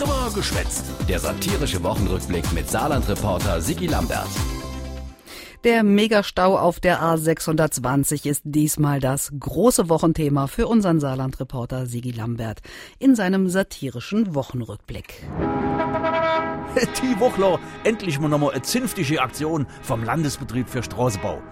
Trimmer geschwätzt. Der satirische Wochenrückblick mit Saarland-Reporter Sigi Lambert. Der Megastau auf der A620 ist diesmal das große Wochenthema für unseren Saarland-Reporter Sigi Lambert in seinem satirischen Wochenrückblick. Die Wochler, endlich mal nochmal eine zünftige Aktion vom Landesbetrieb für Straßenbau.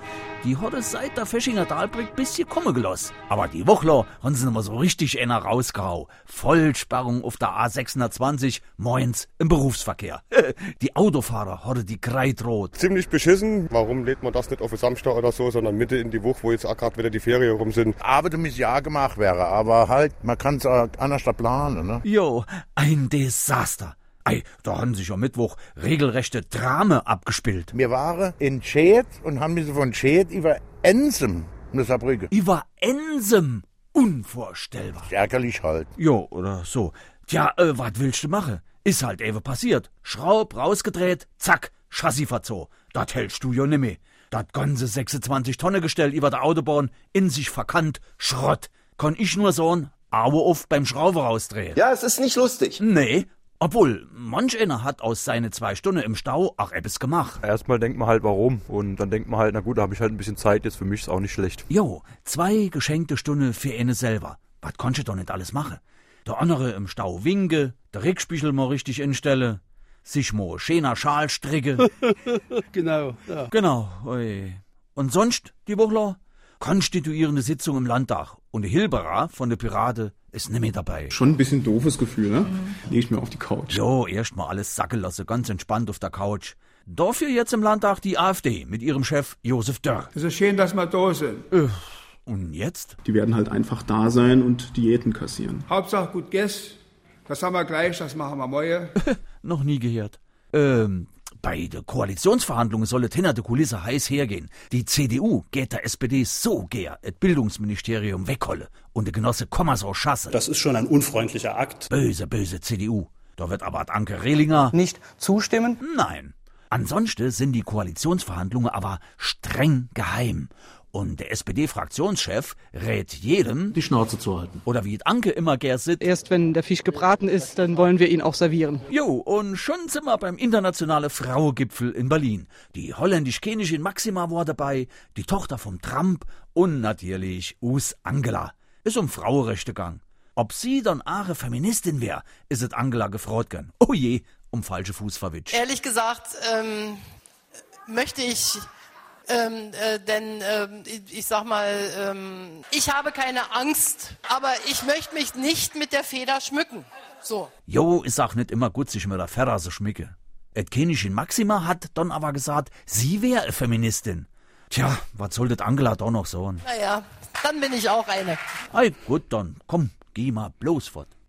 Die hat es seit der Feschinger Dahlbrück bisschen kommen gelassen. Aber die Wochler haben sie nochmal so richtig einer rausgehau. Vollsperrung auf der A620, moins im Berufsverkehr. Die Autofahrer hatte die Kreidrot. Ziemlich beschissen. Warum lädt man das nicht auf den Samstag oder so, sondern Mitte in die Woche, wo jetzt auch gerade wieder die Ferien rum sind? Aber damit ja gemacht wäre, aber halt, man kann es anders planen, ne? Jo, ein Desaster. Ei, da haben sich am Mittwoch regelrechte Drame abgespielt. Wir waren in Schäd und haben mich von Schäd über Ensem in Saarbrücke. Über Ensem. Unvorstellbar. Ärgerlich halt. Jo, oder so. Tja, äh, was willst du machen? Ist halt eben passiert. Schraub rausgedreht, zack, Chassis verzogen. Dat hältst du ja nimmer. Dat ganze 26 Tonnen Gestell über der Autobahn in sich verkannt, Schrott. Kann ich nur sagen, Aue auf beim Schrauber rausdrehen. Ja, es ist nicht lustig. Nee, obwohl, manch einer hat aus seine zwei Stunden im Stau auch etwas gemacht. Erstmal denkt man halt, warum. Und dann denkt man halt, na gut, da habe ich halt ein bisschen Zeit, jetzt für mich ist auch nicht schlecht. Jo, zwei geschenkte Stunden für eine selber. Was konnte ich doch nicht alles machen? Der andere im Stau winke, der Rückspiegel mal richtig instelle, sich mal schöner Schal stricke. genau, ja. Genau, oi. Und sonst, die Wochler? Konstituierende Sitzung im Landtag. Und der Hilberer von der Pirate ist nicht mehr dabei. Schon ein bisschen doofes Gefühl, ne? Leg ich mir auf die Couch. Jo, erst mal alles sacken lasse, ganz entspannt auf der Couch. Dafür jetzt im Landtag die AfD mit ihrem Chef Josef Dörr. Es ist schön, dass wir da sind. Und jetzt? Die werden halt einfach da sein und Diäten kassieren. Hauptsache gut Guess. Das haben wir gleich, das machen wir morgen. Noch nie gehört. Ähm, bei den Koalitionsverhandlungen soll es hinter der Kulisse heiß hergehen. Die CDU geht der SPD so gern das Bildungsministerium wegholle und der Genosse Kommersau schasse. Das ist schon ein unfreundlicher Akt. Böse, böse CDU. Da wird aber Anke Rehlinger nicht zustimmen? Nein. Ansonsten sind die Koalitionsverhandlungen aber streng geheim. Und der SPD-Fraktionschef rät jedem, Die Schnauze zu halten. oder wie Anke immer gern sieht, Erst wenn der Fisch gebraten ist, dann wollen wir ihn auch servieren. Jo, und schon sind wir beim internationalen Frauengipfel in Berlin. Die holländisch-kenische Maxima war dabei, die Tochter vom Trump und natürlich Us Angela. Ist um Frauenrechte gegangen. Ob sie dann ahre Feministin wär, ist es Angela gefreut gern. Oh je, um falsche Fuß verwitscht. Ehrlich gesagt ähm, möchte ich, ähm, äh, denn ähm, ich, ich sag mal, ähm, ich habe keine Angst, aber ich möchte mich nicht mit der Feder schmücken. So. Jo, ist auch nicht immer gut, sich mit der Ferra so schmicke. Et kenische Maxima hat dann aber gesagt, sie wär eine Feministin. Tja, was soll das Angela doch noch sagen? Naja, dann bin ich auch eine. Ei, gut, dann komm, geh mal bloß fort.